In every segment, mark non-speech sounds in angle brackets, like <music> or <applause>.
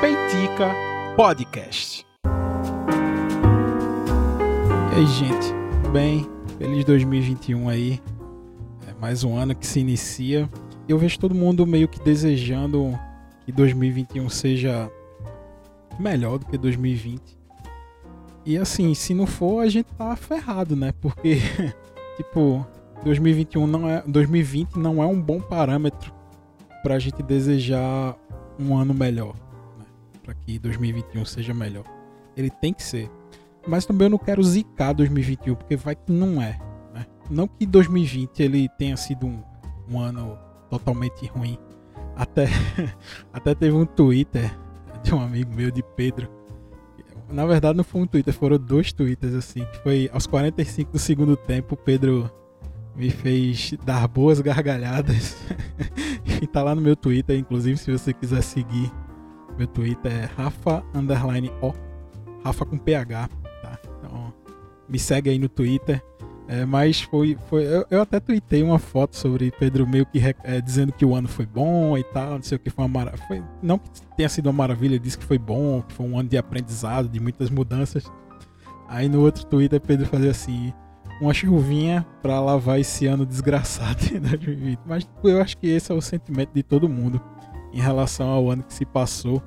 Peitica Podcast. E aí, gente, tudo bem? Feliz 2021 aí. É mais um ano que se inicia. Eu vejo todo mundo meio que desejando que 2021 seja melhor do que 2020. E assim, se não for, a gente tá ferrado, né? Porque, <laughs> tipo, 2021 não é, 2020 não é um bom parâmetro pra gente desejar um ano melhor, né? Para que 2021 seja melhor. Ele tem que ser. Mas também eu não quero zicar 2021, porque vai que não é, né? Não que 2020 ele tenha sido um, um ano totalmente ruim. Até, <laughs> até teve um Twitter de um amigo meu, de Pedro. Na verdade, não foi um Twitter, foram dois Twitters, assim. Que foi aos 45 do segundo tempo, Pedro me fez dar boas gargalhadas. <laughs> e tá lá no meu Twitter, inclusive, se você quiser seguir. Meu Twitter é Rafa Underline O. Rafa com PH, tá? Então, me segue aí no Twitter. É, mas foi. foi eu, eu, até tuitei uma foto sobre Pedro meio que é, dizendo que o ano foi bom e tal, não sei o que foi uma maravilha. Não que tenha sido uma maravilha, disse que foi bom, que foi um ano de aprendizado, de muitas mudanças. Aí no outro Twitter Pedro fazia assim, uma chuvinha para lavar esse ano desgraçado de 2020. Mas eu acho que esse é o sentimento de todo mundo em relação ao ano que se passou.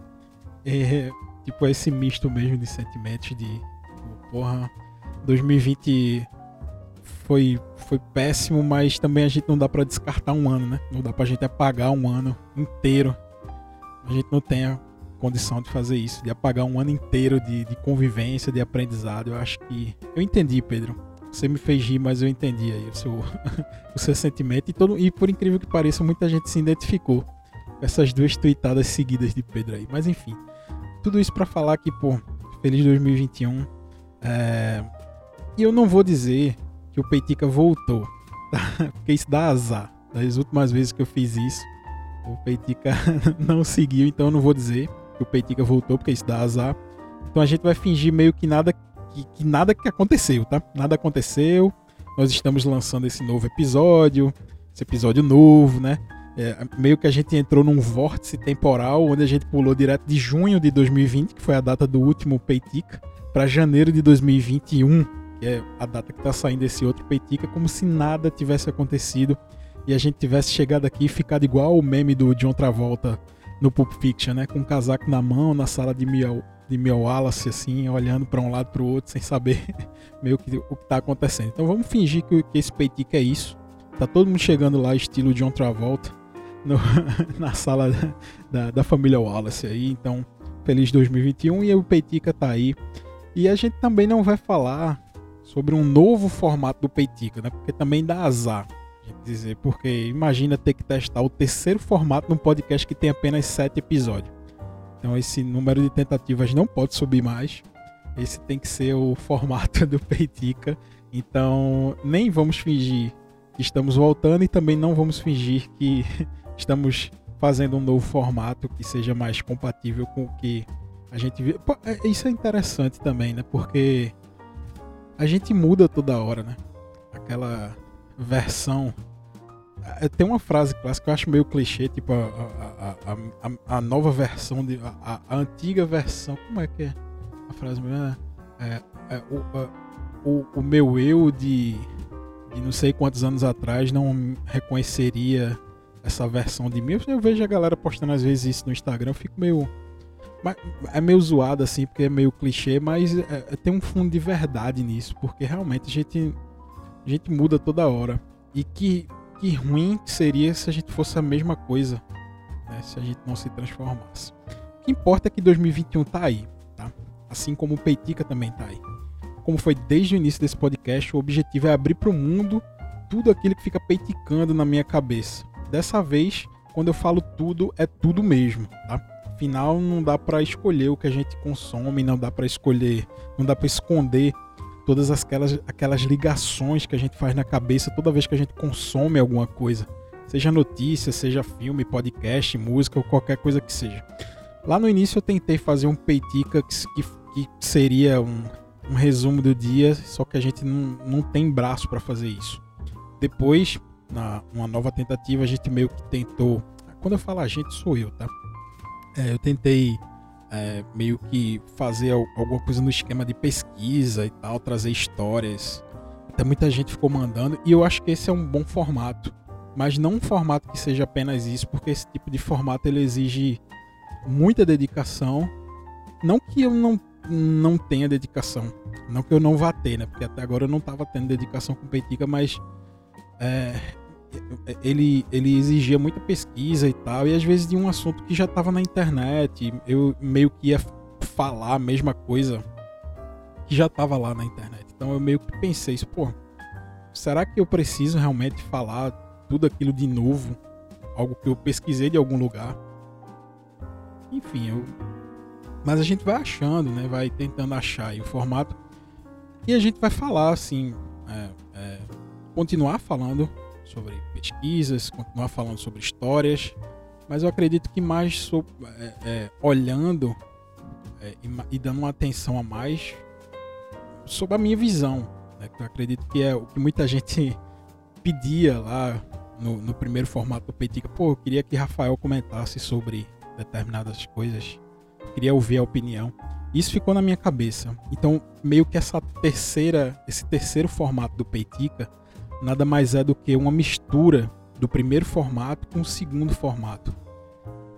É, tipo, esse misto mesmo de sentimentos de, porra, 2020 foi, foi péssimo, mas também a gente não dá para descartar um ano, né? Não dá pra gente apagar um ano inteiro. A gente não tem a condição de fazer isso, de apagar um ano inteiro de, de convivência, de aprendizado. Eu acho que. Eu entendi, Pedro. Você me fez rir, mas eu entendi aí o seu, <laughs> o seu sentimento. E, todo, e por incrível que pareça, muita gente se identificou com essas duas tweetadas seguidas de Pedro aí. Mas enfim, tudo isso para falar que, pô, feliz 2021. É... E eu não vou dizer que o Peitica voltou. <laughs> Tá? Porque isso dá azar. Das últimas vezes que eu fiz isso, o Peitica <laughs> não seguiu, então eu não vou dizer que o Peitica voltou, porque isso dá azar. Então a gente vai fingir meio que nada que, que nada que aconteceu, tá? Nada aconteceu. Nós estamos lançando esse novo episódio, esse episódio novo, né? É, meio que a gente entrou num vórtice temporal onde a gente pulou direto de junho de 2020, que foi a data do último Peitica, para janeiro de 2021 que é a data que está saindo esse outro Peitica, como se nada tivesse acontecido e a gente tivesse chegado aqui e ficado igual o meme do John Travolta no Pulp Fiction, né? Com um casaco na mão, na sala de Miel, de Miel Wallace, assim, olhando para um lado para o outro, sem saber <laughs> meio que o que está acontecendo. Então vamos fingir que, que esse Peitica é isso. Tá todo mundo chegando lá, estilo John Travolta, no, <laughs> na sala da, da, família Wallace aí. Então, feliz 2021 e o Peitica tá aí. E a gente também não vai falar sobre um novo formato do Peitica, né? Porque também dá azar, dizer, porque imagina ter que testar o terceiro formato num podcast que tem apenas sete episódios. Então esse número de tentativas não pode subir mais. Esse tem que ser o formato <laughs> do Peitica. Então nem vamos fingir que estamos voltando e também não vamos fingir que <laughs> estamos fazendo um novo formato que seja mais compatível com o que a gente vê. É, isso é interessante também, né? Porque a gente muda toda hora, né? Aquela versão. É, tem uma frase clássica que eu acho meio clichê, tipo a, a, a, a nova versão, de, a, antiga versão. Como é que é a frase mesmo? É, é, o, o, o, meu eu de, de não sei quantos anos atrás não reconheceria essa versão de mim. Eu vejo a galera postando às vezes isso no Instagram, eu fico meio é meio zoado assim, porque é meio clichê, mas é, é, tem um fundo de verdade nisso, porque realmente a gente, a gente muda toda hora. E que, que ruim seria se a gente fosse a mesma coisa, né, se a gente não se transformasse. O que importa é que 2021 tá aí, tá? Assim como o Peitica também tá aí. Como foi desde o início desse podcast, o objetivo é abrir para o mundo tudo aquilo que fica peiticando na minha cabeça. Dessa vez, quando eu falo tudo, é tudo mesmo, tá? Afinal, não dá para escolher o que a gente consome, não dá para escolher, não dá para esconder todas aquelas, aquelas ligações que a gente faz na cabeça toda vez que a gente consome alguma coisa. Seja notícia, seja filme, podcast, música ou qualquer coisa que seja. Lá no início eu tentei fazer um peitica que, que, que seria um, um, resumo do dia, só que a gente não, não tem braço para fazer isso. Depois, na uma nova tentativa, a gente meio que tentou quando eu falo a gente, sou eu, tá? É, eu tentei é, meio que fazer alguma coisa no esquema de pesquisa e tal, trazer histórias. Até muita gente ficou mandando, e eu acho que esse é um bom formato. Mas não um formato que seja apenas isso, porque esse tipo de formato ele exige muita dedicação. Não que eu não, não tenha dedicação, não que eu não vá ter, né? Porque até agora eu não estava tendo dedicação com Peitica, mas é, ele, ele exigia muita pesquisa e tal, e às vezes de um assunto que já estava na internet, eu meio que ia falar a mesma coisa que já estava lá na internet. Então eu meio que pensei isso, pô, será que eu preciso realmente falar tudo aquilo de novo? Algo que eu pesquisei de algum lugar? Enfim, eu. Mas a gente vai achando, né? Vai tentando achar o formato. E a gente vai falar, assim. É, é, continuar falando sobre pesquisas, continuar falando sobre histórias, mas eu acredito que mais é, é, olhando é, e, e, dando uma atenção a mais sobre a minha visão, né, que eu acredito que é o que muita gente <laughs> pedia lá no, no primeiro formato do Petica. Pô, eu queria que Rafael comentasse sobre determinadas coisas, queria ouvir a opinião. Isso ficou na minha cabeça. Então, meio que essa terceira, esse terceiro formato do Peitica nada mais é do que uma mistura do primeiro formato com o segundo formato.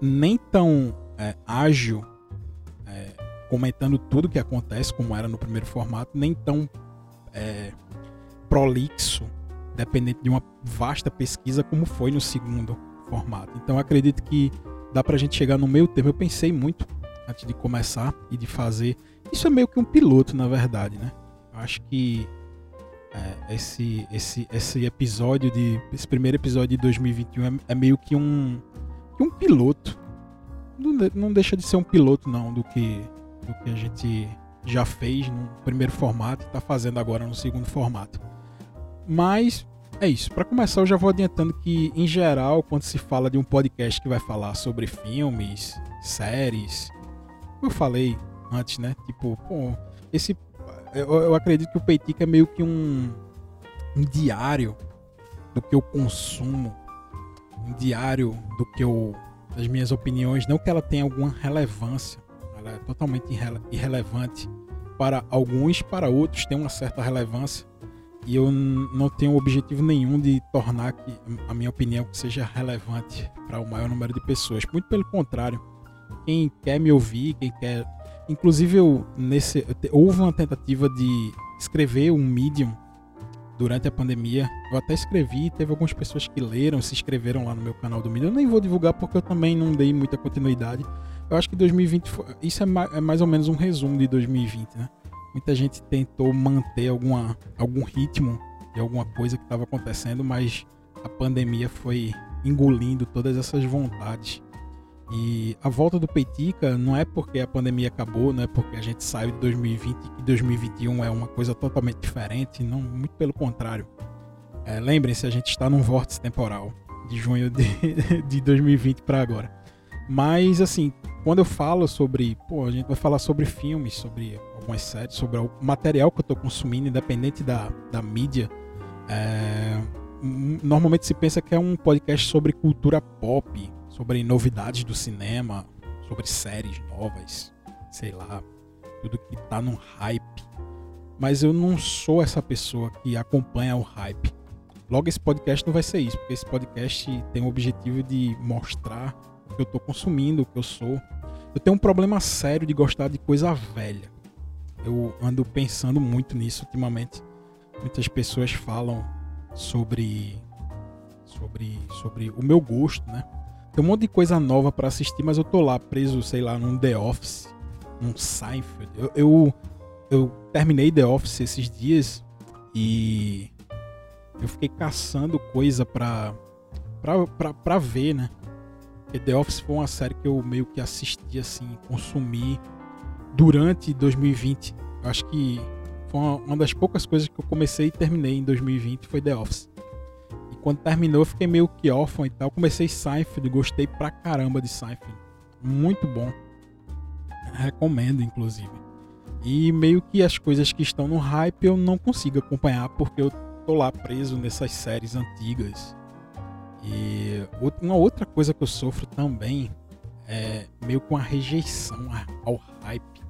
Nem tão é, ágil, é, comentando tudo que acontece, como era no primeiro formato, nem tão é, prolixo, dependente de uma vasta pesquisa, como foi no segundo formato. Então acredito que dá pra gente chegar no meio termo. Eu pensei muito antes de começar e de fazer. Isso é meio que um piloto, na verdade, né? Acho que é, esse, esse, esse episódio de. Esse primeiro episódio de 2021 é, é meio que um. Um piloto. Não, não deixa de ser um piloto, não, do que, do que a gente já fez no primeiro formato e está fazendo agora no segundo formato. Mas é isso. Para começar, eu já vou adiantando que, em geral, quando se fala de um podcast que vai falar sobre filmes, séries, como eu falei antes, né? Tipo, pô, esse eu, eu acredito que o Peitica é meio que um, um diário do que eu consumo, um diário do que eu das minhas opiniões, não que ela tenha alguma relevância, ela é totalmente irrele irrelevante para alguns, para outros tem uma certa relevância e eu não tenho objetivo nenhum de tornar que a minha opinião que seja relevante para o maior número de pessoas. Muito pelo contrário, quem quer me ouvir, quem quer Inclusive, eu, nesse, houve uma tentativa de escrever um Medium durante a pandemia. Eu até escrevi, teve algumas pessoas que leram, se inscreveram lá no meu canal do Medium. Eu nem vou divulgar porque eu também não dei muita continuidade. Eu acho que 2020 foi, isso é mais, é mais ou menos um resumo de 2020, né? Muita gente tentou manter alguma, algum ritmo de alguma coisa que estava acontecendo, mas a pandemia foi engolindo todas essas vontades e a volta do Peitica não é porque a pandemia acabou, não é porque a gente saiu de 2020 e 2021 é uma coisa totalmente diferente, não, muito pelo contrário. É, Lembrem-se, a gente está num vórtice temporal de junho de, <laughs> de 2020 para agora. Mas assim, quando eu falo sobre, pô, a gente vai falar sobre filmes, sobre algumas séries, sobre o material que eu estou consumindo, independente da, da mídia. É, normalmente se pensa que é um podcast sobre cultura pop, sobre novidades do cinema, sobre séries novas, sei lá, tudo que tá no hype. Mas eu não sou essa pessoa que acompanha o hype. Logo, esse podcast não vai ser isso, porque esse podcast tem o objetivo de mostrar o que eu tô consumindo, o que eu sou. Eu tenho um problema sério de gostar de coisa velha. Eu ando pensando muito nisso ultimamente. Muitas pessoas falam sobre sobre sobre o meu gosto, né? Tem um monte de coisa nova para assistir, mas eu tô lá preso, sei lá, num The Office, num Seinfeld. Eu, eu, eu terminei The Office esses dias e eu fiquei caçando coisa pra, pra, pra, pra ver, né? Porque The Office foi uma série que eu meio que assisti, assim, consumi durante 2020. Eu acho que foi uma, uma das poucas coisas que eu comecei e terminei em 2020 foi The Office quando terminou, eu fiquei meio que órfão e tal. Comecei Seinfeld, gostei pra caramba de Seinfeld. Muito bom. Recomendo, inclusive. E meio que as coisas que estão no hype eu não consigo acompanhar porque eu tô lá preso nessas séries antigas. E uma outra coisa que eu sofro também é meio com a rejeição ao hype.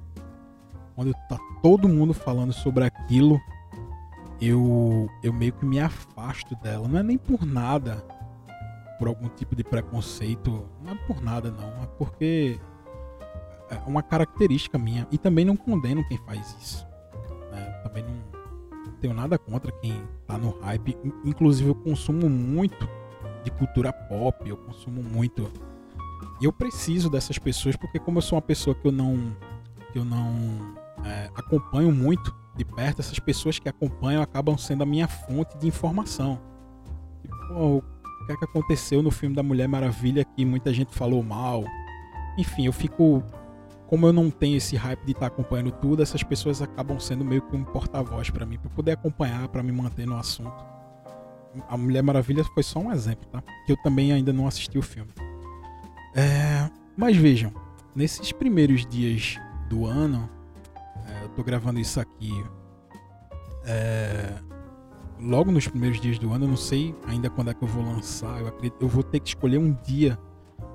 Quando tá todo mundo falando sobre aquilo, eu, eu meio que me afasto dela. Não é nem por nada, por algum tipo de preconceito, não é por nada não, é porque é uma característica minha. E também não condeno quem faz isso. Né? Também não tenho nada contra quem tá no hype. Inclusive eu consumo muito de cultura pop, eu consumo muito. E eu preciso dessas pessoas porque como eu sou uma pessoa que eu não que eu não é, acompanho muito de perto, essas pessoas que acompanham acabam sendo a minha fonte de informação. Tipo, o que é que aconteceu no filme da Mulher Maravilha que muita gente falou mal. Enfim, eu fico. Como eu não tenho esse hype de estar acompanhando tudo, essas pessoas acabam sendo meio que um porta-voz para mim, para poder acompanhar, para me manter no assunto. A Mulher Maravilha foi só um exemplo, tá? Que eu também ainda não assisti o filme. É... Mas vejam, nesses primeiros dias do ano, é, eu tô gravando isso aqui é, logo nos primeiros dias do ano. Eu não sei ainda quando é que eu vou lançar. Eu acredito, eu vou ter que escolher um dia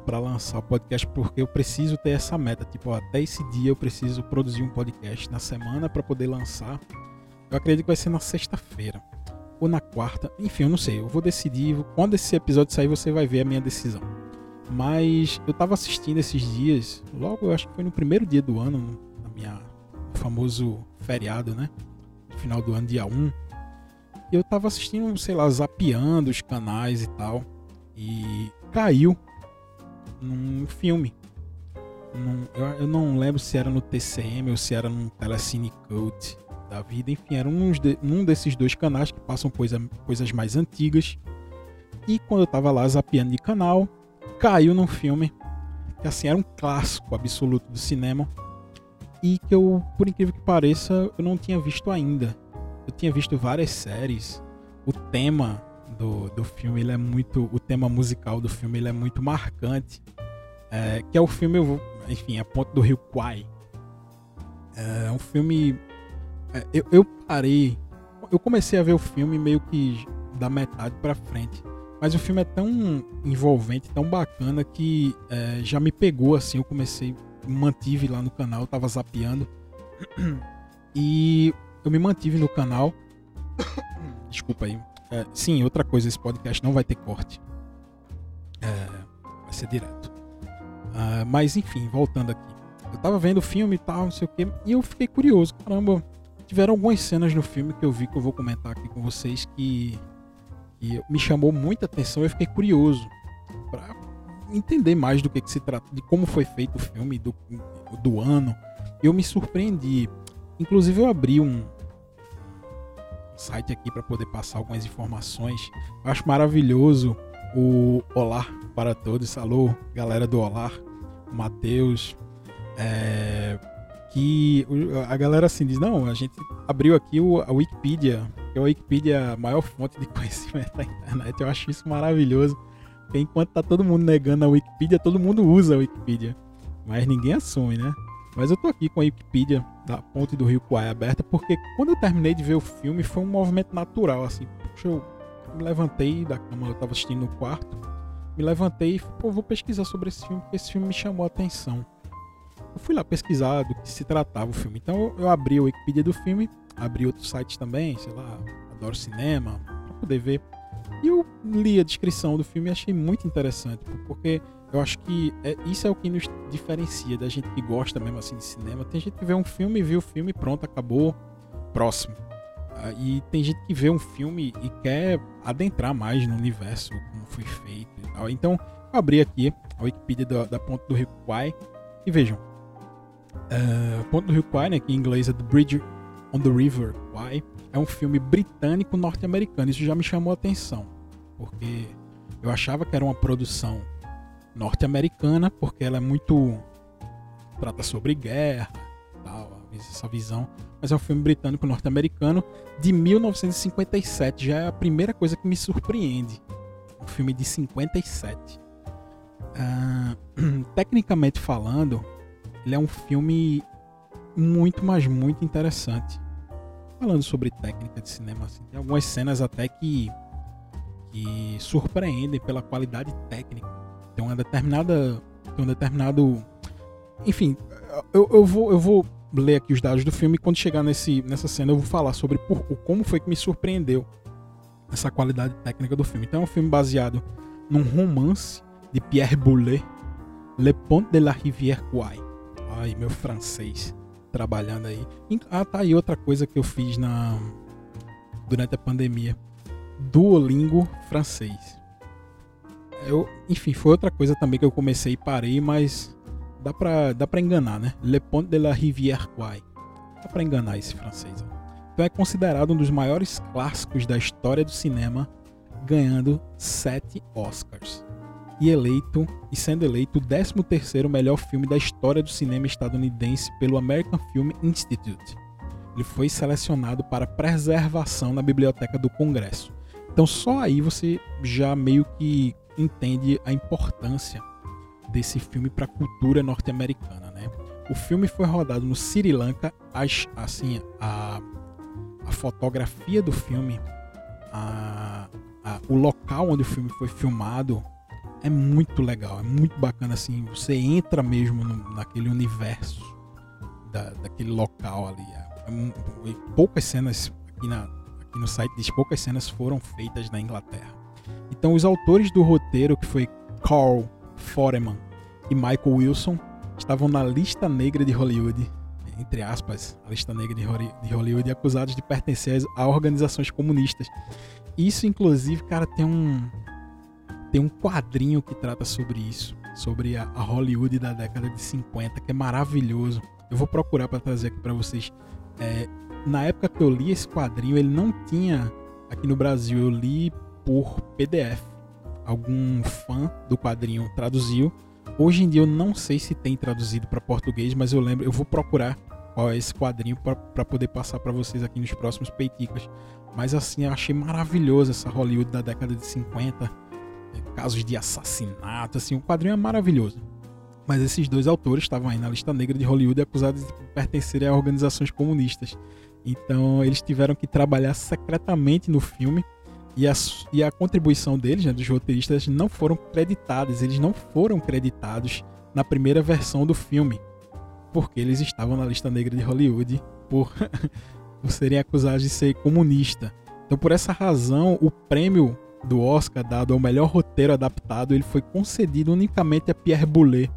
para lançar o podcast porque eu preciso ter essa meta. Tipo, ó, até esse dia eu preciso produzir um podcast na semana para poder lançar. Eu acredito que vai ser na sexta-feira ou na quarta. Enfim, eu não sei. Eu vou decidir. Quando esse episódio sair, você vai ver a minha decisão. Mas eu tava assistindo esses dias, logo eu acho que foi no primeiro dia do ano, minha famoso feriado, né? Final do ano, dia 1. E eu tava assistindo, sei lá, zapeando os canais e tal. E caiu num filme. Num, eu, eu, não lembro se era no TCM ou se era num Telecine Cult da vida. Enfim, era um, de, um desses dois canais que passam coisa, coisas mais antigas. E quando eu tava lá zapeando de canal, caiu num filme que assim era um clássico absoluto do cinema e que eu, por incrível que pareça, eu não tinha visto ainda. Eu tinha visto várias séries. O tema do, do filme ele é muito, o tema musical do filme ele é muito marcante, é, que é o filme, enfim, A Ponte do Rio Kwai. É um filme, é, eu, eu parei, eu comecei a ver o filme meio que da metade para frente. Mas o filme é tão envolvente, tão bacana que é, já me pegou assim. Eu comecei, mantive lá no canal, tava zapeando. <clears throat> E eu me mantive no canal. <coughs> Desculpa aí. É, sim, outra coisa, esse podcast não vai ter corte. É, vai ser direto. Uh, mas enfim, voltando aqui. Eu tava vendo o filme e tal, não sei o que, e eu fiquei curioso. Caramba, tiveram algumas cenas no filme que eu vi que eu vou comentar aqui com vocês que e me chamou muita atenção. Eu fiquei curioso para entender mais do que, que, se trata, de como foi feito o filme, do, do ano. Eu me surpreendi. Inclusive, eu abri um site aqui para poder passar algumas informações. Eu acho maravilhoso o Olá para todos. Alô, galera do Olá, Matheus. É, que a galera assim diz: não, a gente abriu aqui o, a Wikipedia porque a Wikipedia é a maior fonte de <laughs> conhecimento da internet. Eu acho isso maravilhoso. Porque enquanto tá todo mundo negando a Wikipedia, todo mundo usa a Wikipedia. Mas ninguém assume, né? Mas eu tô aqui com a Wikipedia da Ponte do Rio Kwai aberta, porque quando eu terminei de ver o filme, foi um movimento natural, assim. Puxa, eu me levantei da cama, eu tava assistindo no quarto, me levantei e pô, vou pesquisar sobre esse filme, porque esse filme me chamou a atenção. Eu fui lá pesquisar do que se tratava o filme. Então eu abri a Wikipedia do filme abri outros sites também, sei lá, Adoro Cinema, para poder ver. E eu li a descrição do filme e achei muito interessante, porque eu acho que é, isso é o que nos diferencia da gente que gosta mesmo assim de cinema. Tem gente que vê um filme, viu o filme, pronto, acabou, próximo. Uh, e tem gente que vê um filme e quer adentrar mais no universo, como foi feito e tal. Então, eu abri aqui a Wikipedia da, da Ponte do Rio Kwai e vejam. Uh, Ponte do Rio Kwai, né, que em inglês é The Bridge on the River Why é um filme britânico norte-americano. Isso já me chamou a atenção, porque eu achava que era uma produção norte-americana, porque ela é muito trata sobre guerra, tal, essa visão, mas é um filme britânico norte-americano de 1957. Já é a primeira coisa que me surpreende. Um filme de 57. Uh, <clears throat> tecnicamente falando, ele é um filme muito, mas muito interessante falando sobre técnica de cinema, assim, tem algumas cenas até que, que surpreendem pela qualidade técnica. Tem uma determinada. Tem um determinado. Enfim, eu, eu, vou, eu vou ler aqui os dados do filme e quando chegar nesse, nessa cena eu vou falar sobre por, como foi que me surpreendeu essa qualidade técnica do filme. Então é um filme baseado num romance de Pierre Boulez, Le Pont de la Rivière Quai. Ai, meu francês trabalhando aí. Ah, tá aí outra coisa que eu fiz na durante a pandemia. Duolingo francês. Eu, enfim, foi outra coisa também que eu comecei e parei, mas dá pra, dá pra enganar, né? Le Pont de la Rivière Quai. Dá pra enganar esse francês. Então é considerado um dos maiores clássicos da história do cinema, ganhando sete Oscars. E eleito e sendo eleito o 13º melhor filme da história do cinema estadunidense pelo American Film Institute. Ele foi selecionado para preservação na biblioteca do Congresso. Então só aí você já meio que entende a importância desse filme para a cultura norte-americana, né? O filme foi rodado no Sri Lanka, as, assim, a, a fotografia do filme, a, a, o local onde o filme foi filmado é muito legal, é muito bacana assim, você entra mesmo no, naquele universo da, daquele local ali. É, é, poucas cenas aqui, na, aqui no site diz poucas cenas foram feitas na Inglaterra. Então os autores do roteiro, que foi Carl Foreman e Michael Wilson, estavam na lista negra de Hollywood, entre aspas, a lista negra de Hollywood, acusados de pertencer a organizações comunistas. Isso, inclusive, cara, tem um tem um quadrinho que trata sobre isso, sobre a, Hollywood da década de 50, que é maravilhoso. Eu vou procurar para trazer aqui para vocês. É, na época que eu li esse quadrinho, ele não tinha aqui no Brasil. Eu li por PDF. Algum fã do quadrinho traduziu. Hoje em dia eu não sei se tem traduzido para português, mas eu lembro, eu vou procurar qual é esse quadrinho para poder passar para vocês aqui nos próximos peiticas. Mas assim, eu achei maravilhoso essa Hollywood da década de 50, é, casos de assassinato, assim, o quadrinho é maravilhoso. Mas esses dois autores estavam aí na lista negra de Hollywood acusados de pertencerem a organizações comunistas. Então eles tiveram que trabalhar secretamente no filme e a, e a contribuição deles, né, dos roteiristas, não foram creditadas. Eles não foram creditados na primeira versão do filme, porque eles estavam na lista negra de Hollywood por, <laughs> por serem acusados de ser comunista. Então, por essa razão, o prêmio do Oscar dado ao melhor roteiro adaptado ele foi concedido unicamente a Pierre Boulez,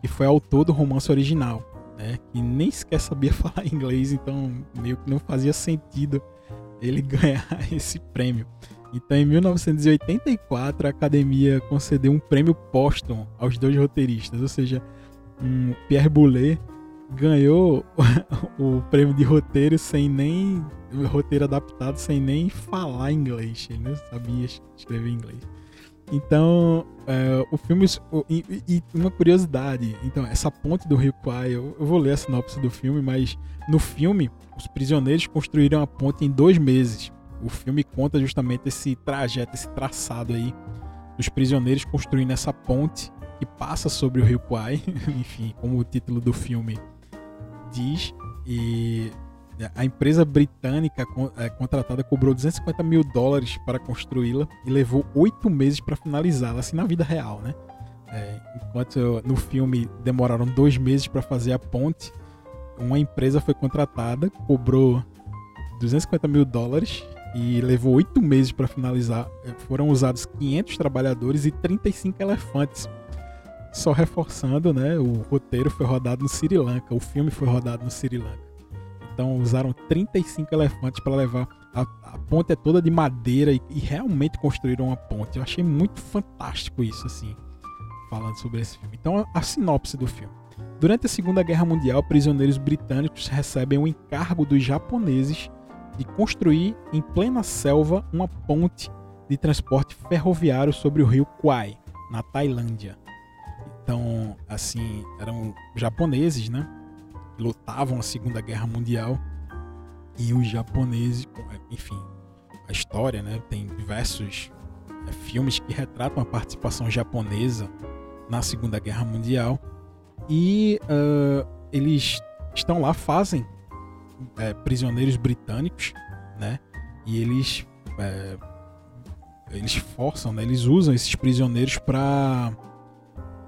que foi autor do romance original, né, que nem sequer sabia <laughs> falar inglês, então meio que não fazia sentido ele <laughs> ganhar esse prêmio. Então, em 1984, a Academia concedeu um prêmio póstumo aos dois roteiristas, ou seja, um Pierre Boulet ganhou <laughs> o prêmio de roteiro sem nem roteiro adaptado, sem nem falar inglês, ele não sabia escrever inglês. Então, é, o filme. E, e, uma curiosidade: então, essa ponte do Rio Kwai, eu, eu, vou ler a sinopse do filme, mas no filme, os prisioneiros construíram a ponte em dois meses. O filme conta justamente esse trajeto, esse traçado aí dos prisioneiros construindo essa ponte que passa sobre o Rio Kwai, <laughs> enfim, como o título do filme diz. E a empresa britânica é, contratada cobrou 250 mil dólares para construí-la e levou oito meses para finalizá-la, assim na vida real, né? É, enquanto no filme demoraram dois meses para fazer a ponte, uma empresa foi contratada, cobrou 250 mil dólares e levou oito meses para finalizar. É, foram usados 500 trabalhadores e 35 elefantes. Só reforçando, né? O roteiro foi rodado no Sri Lanka, o filme foi rodado no Sri Lanka. Então usaram 35 elefantes para levar. A, a, ponte é toda de madeira e, e, realmente construíram uma ponte. Eu achei muito fantástico isso, assim, falando sobre esse filme. Então, a, a sinopse do filme. Durante a Segunda Guerra Mundial, prisioneiros britânicos recebem o encargo dos japoneses de construir em plena selva uma ponte de transporte ferroviário sobre o rio Kwai, na Tailândia. Então, assim, eram japoneses, né? Lutavam a Segunda Guerra Mundial e os japoneses, enfim, a história, né, tem diversos é, filmes que retratam a participação japonesa na Segunda Guerra Mundial e uh, eles estão lá, fazem é, prisioneiros britânicos, né, e eles é, eles forçam, né? Eles usam esses prisioneiros para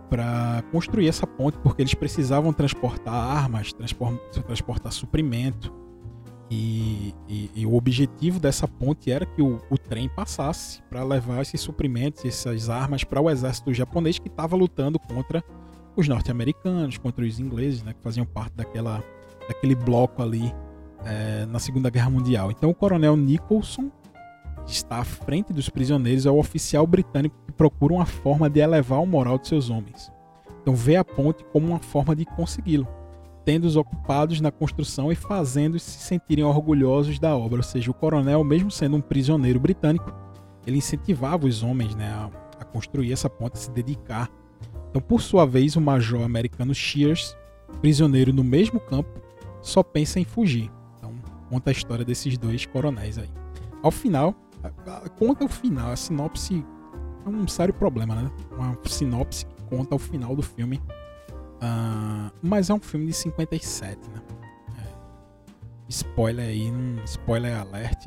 para construir essa ponte, porque eles precisavam transportar armas, transportar, suprimento. E, e, e, o objetivo dessa ponte era que o, o trem passasse para levar esses suprimentos, essas armas para o exército japonês que estava lutando contra os norte-americanos, contra os ingleses, né, que faziam parte daquela, daquele bloco ali é, na Segunda Guerra Mundial. Então o coronel Nicholson está à frente dos prisioneiros, é o oficial britânico que procura uma forma de elevar o moral de seus homens. Então vê a ponte como uma forma de consegui-lo, tendo-os ocupados na construção e fazendo-os se sentirem orgulhosos da obra. Ou seja, o coronel, mesmo sendo um prisioneiro britânico, ele incentivava os homens né, a, a construir essa ponte, a se dedicar. Então, por sua vez, o major americano Shears, prisioneiro no mesmo campo, só pensa em fugir. Então, conta a história desses dois coronéis aí. Ao final, conta o final, a sinopse é um sério problema, né? Uma sinopse que conta o final do filme. Uh, mas é um filme de 57, né? É, spoiler aí, spoiler alert,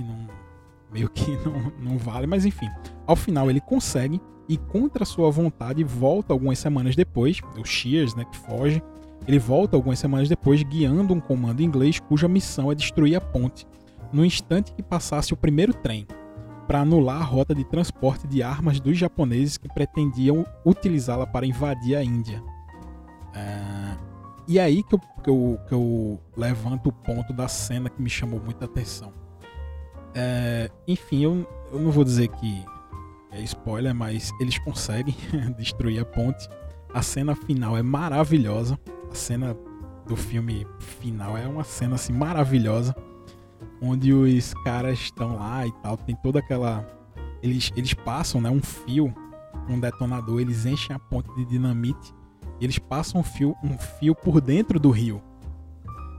meio que <laughs> não, não vale, mas enfim. Ao final ele consegue e contra sua vontade volta algumas semanas depois, o Shears, né, que foge, ele volta algumas semanas depois guiando um comando inglês cuja missão é destruir a ponte no instante que passasse o primeiro trem para anular a rota de transporte de armas dos japoneses que pretendiam utilizá-la para invadir a Índia. É... E aí que eu, que, eu, que eu levanto o ponto da cena que me chamou muita atenção. É... Enfim, eu, eu não vou dizer que é spoiler, mas eles conseguem <laughs> destruir a ponte. A cena final é maravilhosa. A cena do filme final é uma cena assim maravilhosa onde os caras estão lá e tal, tem toda aquela eles, eles passam, né, um fio, um detonador, eles enchem a ponte de dinamite, e eles passam um fio, um fio por dentro do rio.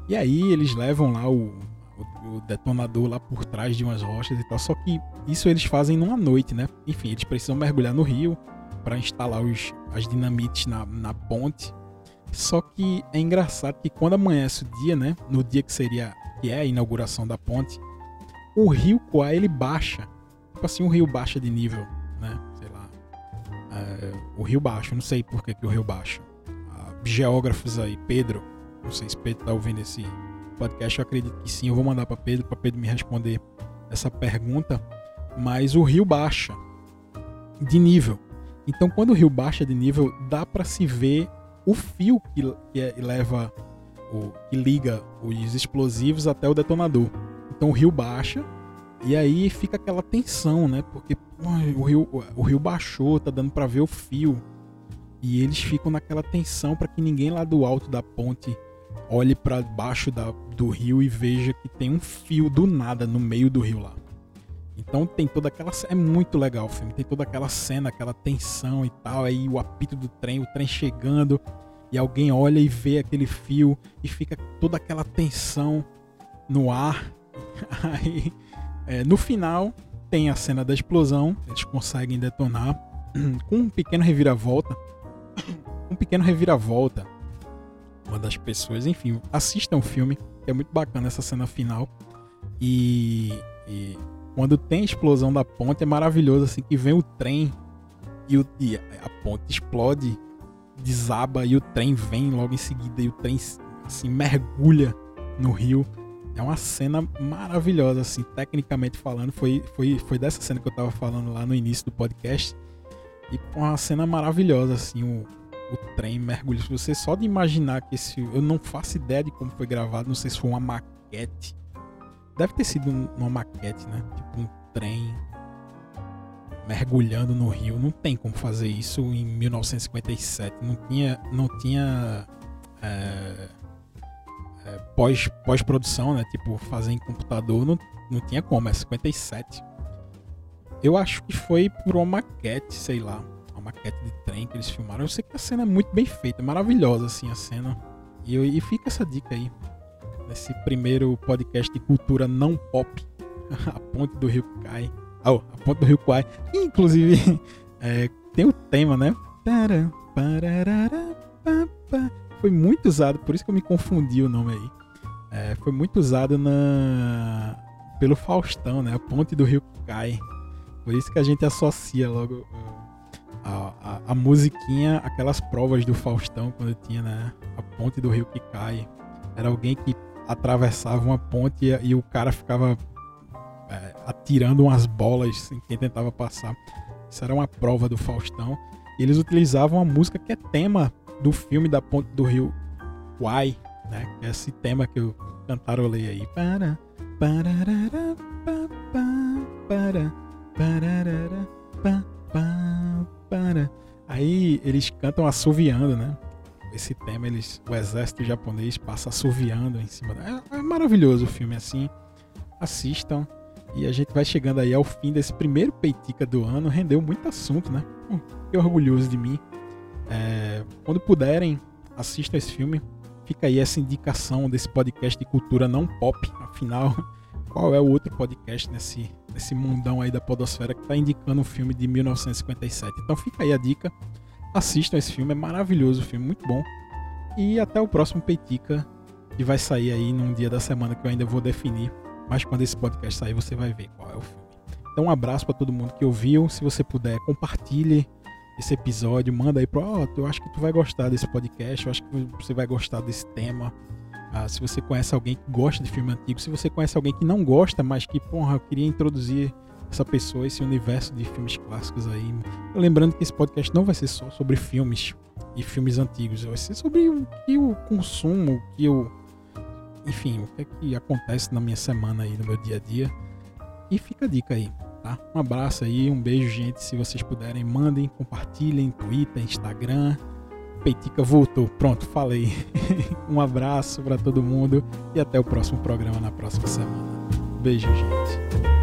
E aí eles levam lá o, o, o detonador lá por trás de umas rochas e tal, só que isso eles fazem numa noite, né? Enfim, eles precisam mergulhar no rio para instalar os, as dinamites na, na ponte. Só que é engraçado que quando amanhece o dia, né? No dia que seria que é a inauguração da ponte, o rio Kwai ele baixa. Tipo assim, o rio baixa de nível, né? Sei lá. É, o rio baixa, não sei por que, que o rio baixa. Ah, geógrafos aí, Pedro, não sei se Pedro tá ouvindo esse podcast, eu acredito que sim. Eu vou mandar para Pedro, para Pedro me responder essa pergunta. Mas o rio baixa de nível. Então, quando o rio baixa de nível, dá para se ver o fio que, que é, leva o, que liga os explosivos até o detonador. Então o rio baixa e aí fica aquela tensão, né? Porque o, rio, o rio baixou, tá dando para ver o fio. E eles ficam naquela tensão para que ninguém lá do alto da ponte olhe para baixo da, do rio e veja que tem um fio do nada no meio do rio lá. Então tem toda aquela é muito legal o filme, tem toda aquela cena, aquela tensão e tal, aí o apito do trem, o trem chegando e alguém olha e vê aquele fio e fica toda aquela tensão no ar. <laughs> Aí, é, no final, tem a cena da explosão, eles conseguem detonar <clears throat> com um pequeno reviravolta. <coughs> Um pequeno reviravolta. Uma das pessoas, enfim, assistam o filme, é muito bacana essa cena final. E, e quando tem a explosão da ponte, é maravilhoso assim que vem o trem e, o, e a ponte explode desaba e o trem vem logo em seguida e o trem assim mergulha no rio. É uma cena maravilhosa, assim, tecnicamente falando. Foi, foi, foi dessa cena que eu tava falando lá no início do podcast. E uma cena maravilhosa, assim, o, o trem mergulha. Você só de imaginar que esse. Eu não faço ideia de como foi gravado, não sei se foi uma maquete. Deve ter sido uma maquete, né? Tipo um trem mergulhando no rio. Não tem como fazer isso em 1957. Não tinha, não tinha é, é, pós, pós-produção, né? Tipo, fazer em computador não, não tinha como. É 57. Eu acho que foi por uma maquete, sei lá. Uma maquete de trem que eles filmaram. Eu sei que a cena é muito bem feita, maravilhosa, assim, a cena. E, e fica essa dica aí. Nesse primeiro podcast de cultura não pop. <laughs> a ponte do rio cai. Oh, a ponte do Rio Kwai. Inclusive, <laughs> é, tem o tema, né? Foi muito usado, por isso que eu me confundi o nome aí. É, foi muito usado na pelo Faustão, né? A ponte do Rio Kwai. Por isso que a gente associa logo a, a, a, musiquinha, aquelas provas do Faustão, quando tinha né, a ponte do rio que cai. Era alguém que atravessava uma ponte e, e o cara ficava é, atirando umas bolas em quem tentava passar. Isso era uma prova do Faustão. E eles utilizavam a música que é tema do filme da Ponte do Rio Uai, né? É esse tema que eu cantarolei aí. Para, para, para, para, para. Aí eles cantam assoviando, né? Esse tema, eles, o exército japonês passa assoviando em cima. Da... É, é maravilhoso o filme assim. Assistam. E a gente vai chegando aí ao fim desse primeiro Peitica do ano. Rendeu muito assunto, né? Hum, que orgulhoso de mim. É, quando puderem, assistam esse filme. Fica aí essa indicação desse podcast de cultura não pop. Afinal, <laughs> qual é o outro podcast nesse, nesse mundão aí da podosfera que está indicando um filme de 1957? Então fica aí a dica. Assistam esse filme, é maravilhoso o filme, muito bom. E até o próximo Peitica, que vai sair aí num dia da semana que eu ainda vou definir mas quando esse podcast sair, você vai ver qual é o filme. Então, um abraço para todo mundo que ouviu. Se você puder, compartilhe esse episódio, manda aí ó, oh, eu acho que tu vai gostar desse podcast, eu acho que você vai gostar desse tema. Ah, se você conhece alguém que gosta de filme antigo, se você conhece alguém que não gosta, mas que, porra, eu queria introduzir essa pessoa, esse universo de filmes clássicos aí. Lembrando que esse podcast não vai ser só sobre filmes e filmes antigos, vai ser sobre o que eu consumo, o que eu enfim, o que é que acontece na minha semana aí, no meu dia a dia. E fica a dica aí, tá? Um abraço aí, um beijo, gente. Se vocês puderem, mandem, compartilhem, Twitter, Instagram. Peitica voltou. Pronto, falei. <laughs> um abraço para todo mundo e até o próximo programa na próxima semana. Beijo, gente.